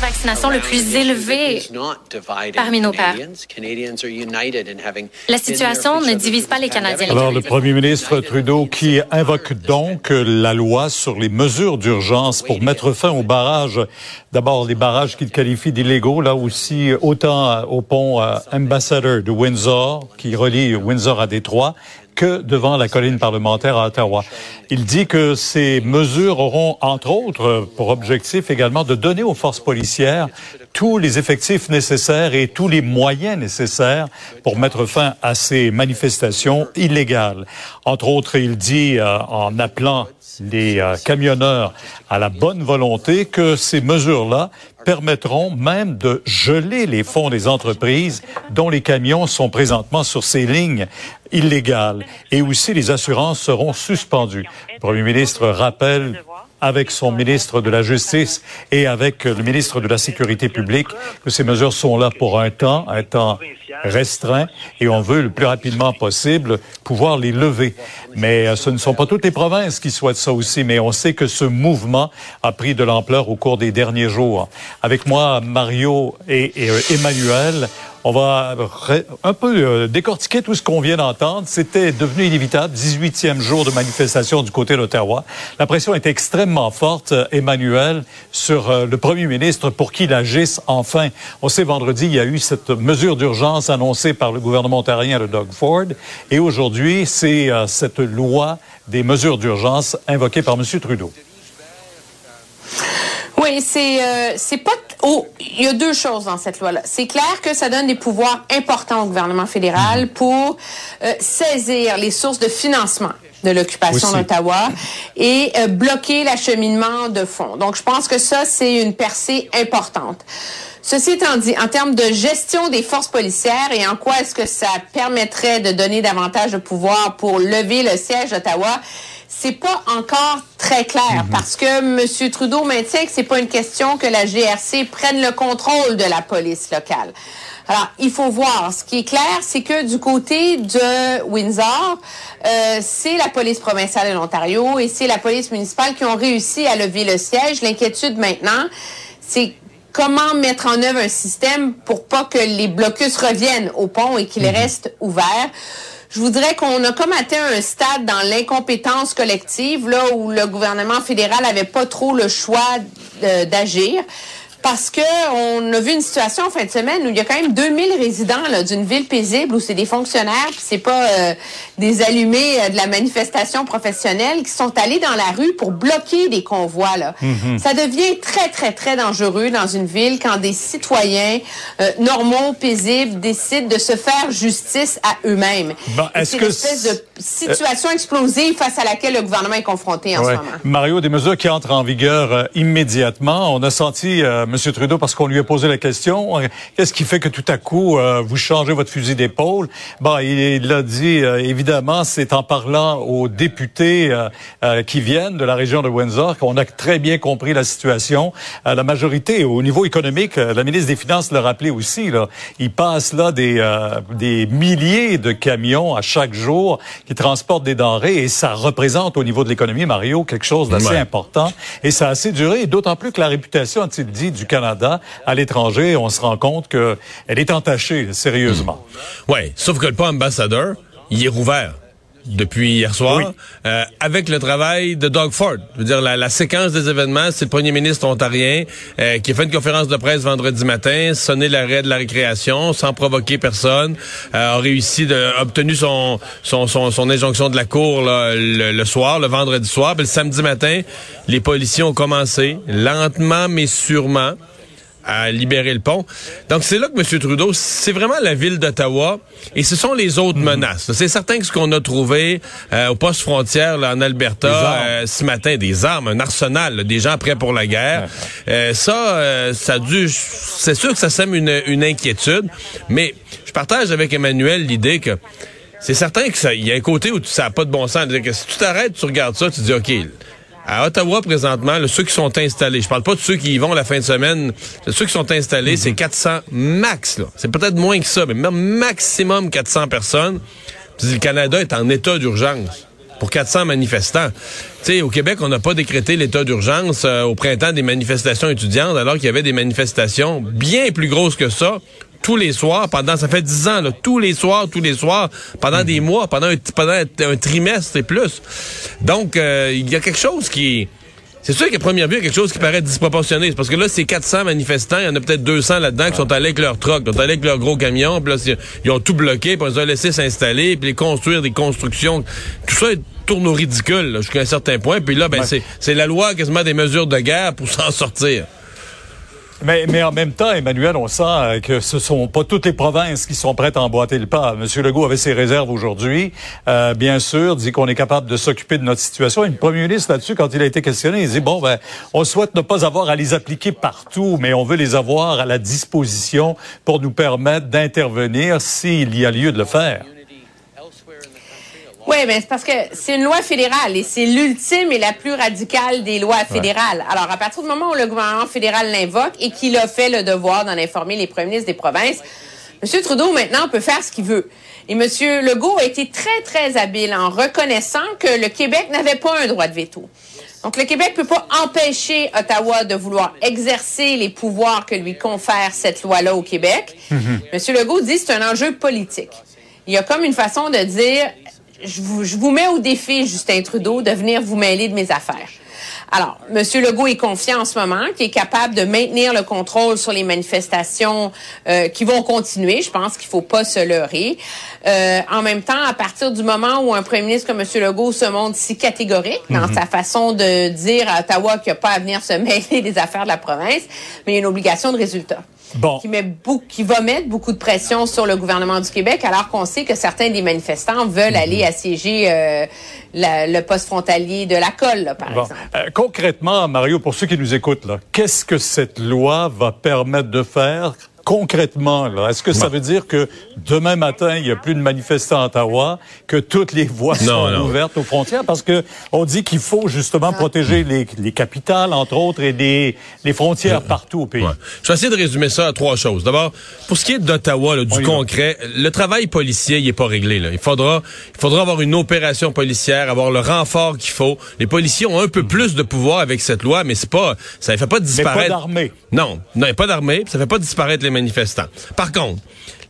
Vaccination le plus élevé parmi nos pairs. La situation ne divise pas les Canadiens. Alors, le premier ministre Trudeau qui invoque donc la loi sur les mesures d'urgence pour mettre fin aux barrages. D'abord, les barrages qu'il qualifie d'illégaux, là aussi, autant au pont Ambassador de Windsor, qui relie Windsor à Détroit, que devant la colline parlementaire à Ottawa. Il dit que ces mesures auront, entre autres, pour objectif également de donner aux forces policières tous les effectifs nécessaires et tous les moyens nécessaires pour mettre fin à ces manifestations illégales. Entre autres, il dit, euh, en appelant les euh, camionneurs à la bonne volonté, que ces mesures-là permettront même de geler les fonds des entreprises dont les camions sont présentement sur ces lignes illégales. Et aussi, les assurances seront suspendues. Le Premier ministre rappelle avec son ministre de la Justice et avec le ministre de la Sécurité publique que ces mesures sont là pour un temps, un temps restreint, et on veut le plus rapidement possible pouvoir les lever. Mais euh, ce ne sont pas toutes les provinces qui souhaitent ça aussi, mais on sait que ce mouvement a pris de l'ampleur au cours des derniers jours. Avec moi, Mario et, et euh, Emmanuel, on va un peu euh, décortiquer tout ce qu'on vient d'entendre. C'était devenu inévitable. 18e jour de manifestation du côté d'Ottawa. La pression est extrêmement forte, Emmanuel, sur le premier ministre pour qu'il agisse enfin. On sait vendredi, il y a eu cette mesure d'urgence annoncée par le gouvernement ontarien de Doug Ford. Et aujourd'hui, c'est cette loi des mesures d'urgence invoquée par M. Trudeau. Oui, c'est euh, pas oh, il y a deux choses dans cette loi-là. C'est clair que ça donne des pouvoirs importants au gouvernement fédéral mhm. pour euh, saisir les sources de financement de l'occupation d'Ottawa et euh, bloquer l'acheminement de fonds. Donc, je pense que ça, c'est une percée importante. Ceci étant dit, en termes de gestion des forces policières et en quoi est-ce que ça permettrait de donner davantage de pouvoir pour lever le siège d'Ottawa, c'est pas encore très clair mhm. parce que M. Trudeau maintient que c'est pas une question que la GRC prenne le contrôle de la police locale. Alors, il faut voir. Ce qui est clair, c'est que du côté de Windsor, euh, c'est la police provinciale de l'Ontario et c'est la police municipale qui ont réussi à lever le siège. L'inquiétude maintenant, c'est comment mettre en œuvre un système pour pas que les blocus reviennent au pont et qu'ils mhm. restent ouverts. Je voudrais qu'on a comme atteint un stade dans l'incompétence collective, là où le gouvernement fédéral avait pas trop le choix d'agir parce que on a vu une situation en fin de semaine où il y a quand même 2000 résidents d'une ville paisible où c'est des fonctionnaires puis c'est pas euh, des allumés euh, de la manifestation professionnelle qui sont allés dans la rue pour bloquer des convois là. Mhm. Ça devient très très très dangereux dans une ville quand des citoyens euh, normaux paisibles décident de se faire justice à eux-mêmes. Bon, est-ce que espèce de situation explosive face à laquelle le gouvernement est confronté en ce moment. Mario, des mesures qui entrent en vigueur immédiatement. On a senti M. Trudeau parce qu'on lui a posé la question. Euh, qu'est-ce qui fait que tout à coup, euh, vous changez votre fusil d'épaule? Bon, il l'a dit, euh, évidemment, c'est en parlant aux députés qui viennent de la région de Windsor qu'on a très bien compris la situation. la majorité, au niveau économique, la ministre des Finances l'a rappelé aussi, là, il passe là des, des milliers de camions à chaque jour qui transportent des denrées et ça représente au niveau de l'économie, Mario, quelque chose d'assez important. Et ça a assez duré, d'autant plus que la réputation, a-t-il dit, du Canada à l'étranger, on se rend compte qu'elle est entachée sérieusement. Hmm. Oui, sauf que le pont ambassadeur, il est rouvert depuis hier soir, euh, avec le travail de Doug Ford. Je veux dire, la, séquence des événements, c'est le premier ministre ontarien euh, qui a fait une conférence de presse vendredi matin, sonné l'arrêt de la récréation sans provoquer personne, euh, a réussi de obtenu son son, son, injonction de la cour le, soir, le vendredi soir. Puis le samedi matin, les policiers ont commencé lentement mais sûrement à libérer le pont. Donc, c'est là que M. Trudeau, c'est vraiment la ville d'Ottawa et ce sont les autres mhm. menaces. C'est certain que ce qu'on a trouvé euh, au poste frontière là, en Alberta euh, ce matin, des armes, un arsenal, des gens prêts pour la guerre, euh, ça, ça a dû... C'est sûr que ça sème une, une inquiétude, mais je partage avec Emmanuel l'idée que c'est certain que ça, il y a un côté où ça n'a pas de bon sens. Que si tu t'arrêtes, tu regardes ça, tu dis, OK, à Ottawa, présentement, ceux qui sont installés, je parle pas de ceux qui y vont la fin de semaine, ceux qui sont installés, c'est 400 max. C'est peut-être moins que ça, mais même maximum 400 personnes. Le Canada est en état d'urgence pour 400 manifestants. Sais, au Québec, on n'a pas décrété l'état d'urgence euh, au printemps des manifestations étudiantes, alors qu'il y avait des manifestations bien plus grosses que ça tous les soirs pendant, ça fait dix ans, là, tous les soirs, tous les soirs, pendant des mhm. mois, pendant un, pendant un trimestre et plus. Donc, euh, il y a quelque chose qui... C'est sûr qu'à première vue, il y a quelque chose qui paraît disproportionné. Parce que là, c'est 400 manifestants, il y en a peut-être 200 là-dedans qui sont allés avec leur truck, qui sont allés avec leur gros camion, puis là, ils ont tout bloqué, puis ils ont laissé s'installer, puis les construire des constructions. Tout ça tourne au ridicule jusqu'à un certain point. Puis là, ben, c'est la loi quasiment des mesures de guerre pour s'en sortir. Mais, mais en même temps, Emmanuel, on sent que ce sont pas toutes les provinces qui sont prêtes à emboîter le pas. Monsieur Legault avait ses réserves aujourd'hui, euh, bien sûr, dit qu'on est capable de s'occuper de notre situation. Et le premier ministre là-dessus, quand il a été questionné, il dit bon, ben, on souhaite ne pas avoir à les appliquer partout, mais on veut les avoir à la disposition pour nous permettre d'intervenir s'il y a lieu de le faire. Oui, mais c'est parce que c'est une loi fédérale et c'est l'ultime et la plus radicale des lois fédérales. Alors, à partir du moment où le gouvernement fédéral l'invoque et qu'il a fait le devoir d'en informer les premiers ministres des provinces, M. Trudeau, maintenant, peut faire ce qu'il veut. Et M. Legault a été très, très habile en reconnaissant que le Québec n'avait pas un droit de veto. Donc, le Québec ne peut pas empêcher Ottawa de vouloir exercer les pouvoirs que lui confère cette loi-là au Québec. M. Legault dit que c'est un enjeu politique. Il y a comme une façon de dire, je vous, mets au défi, Justin Trudeau, de venir vous mêler de mes affaires. Alors, M. Legault est confiant en ce moment, qu'il est capable de maintenir le contrôle sur les manifestations euh, qui vont continuer. Je pense qu'il faut pas se leurrer. Euh, en même temps, à partir du moment où un premier ministre comme M. Legault se montre si catégorique dans mhm. sa façon de dire à Ottawa qu'il n'y a pas à venir se mêler des affaires de la province, mais il y a une obligation de résultat qui, met qui va mettre beaucoup de pression sur le gouvernement du Québec, alors qu'on sait que certains des manifestants veulent mhm. aller assiéger euh, le poste frontalier de la colle, par exemple. Euh, concrètement, Mario, pour ceux qui nous écoutent, qu'est-ce que cette loi va permettre de faire concrètement, là, est-ce que ça veut dire que demain matin, il n'y a plus de manifestants à Ottawa, que toutes les voies sont ouvertes aux frontières? Parce que on dit qu'il faut justement protéger les, les, capitales, entre autres, et les, les frontières partout au pays. Je vais essayer de résumer ça à trois choses. D'abord, pour ce qui est d'Ottawa, du concret, le travail policier, il est pas réglé. Là. Il faudra, il faudra avoir une opération policière, avoir le renfort qu'il faut. Les policiers ont un peu plus de pouvoir avec cette loi, mais c'est pas, ça ne fait pas disparaître. Mais pas d'armée. Non, non, pas d'armée. Ça fait pas disparaître les manifestants. Par contre,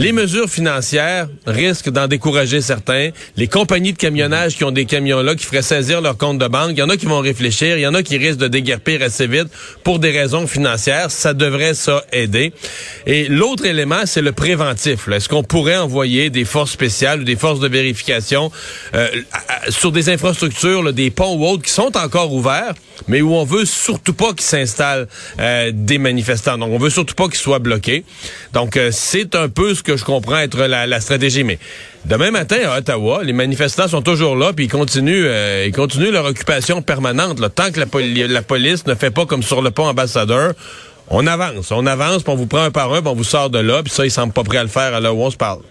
les mesures financières risquent d'en décourager certains. Les compagnies de camionnage qui ont des camions-là, qui feraient saisir leur compte de banque, il y en a qui vont réfléchir, il y en a qui risquent de déguerpir assez vite pour des raisons financières. Ça devrait, ça, aider. Et l'autre élément, c'est le préventif. Est-ce qu'on pourrait envoyer des forces spéciales ou des forces de vérification euh, sur des infrastructures, des ponts ou autres qui sont encore ouverts, mais où on veut surtout pas qu'ils s'installent euh, des manifestants? Donc, on veut surtout pas qu'ils soient bloqués. Donc, euh, c'est un peu ce que je comprends être la, stratégie. Mais demain matin, à Ottawa, les manifestants sont toujours là, puis ils continuent, euh, leur occupation permanente. Tant que la, police ne fait pas comme sur le pont ambassadeur, on avance, on avance, puis on vous prend un par un, puis on vous sort de là, puis ça, ils semblent pas prêts à le faire à là où on se parle.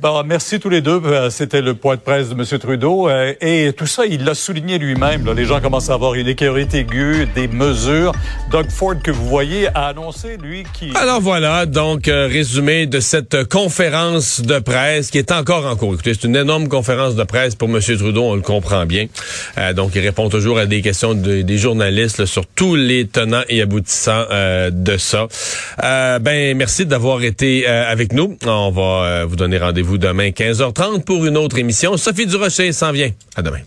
Bon, merci tous les deux. Euh, c'était le point de presse de M. Trudeau. Euh, et tout ça, il l'a souligné lui-même. Les gens commencent à avoir une écœurite aiguë, des mesures. Doug Ford, que vous voyez, a annoncé, lui, qui... Alors voilà, donc, euh, résumé de cette conférence de presse qui est encore en cours. Écoutez, c'est une énorme conférence de presse pour M. Trudeau, on le comprend bien. donc, il répond toujours à des questions des journalistes sur tous les tenants et aboutissants de ça. ben, merci d'avoir été avec nous. On va vous donner rendez-vous vous demain 15h30 pour une autre émission. Sophie Durocher s'en vient. À demain.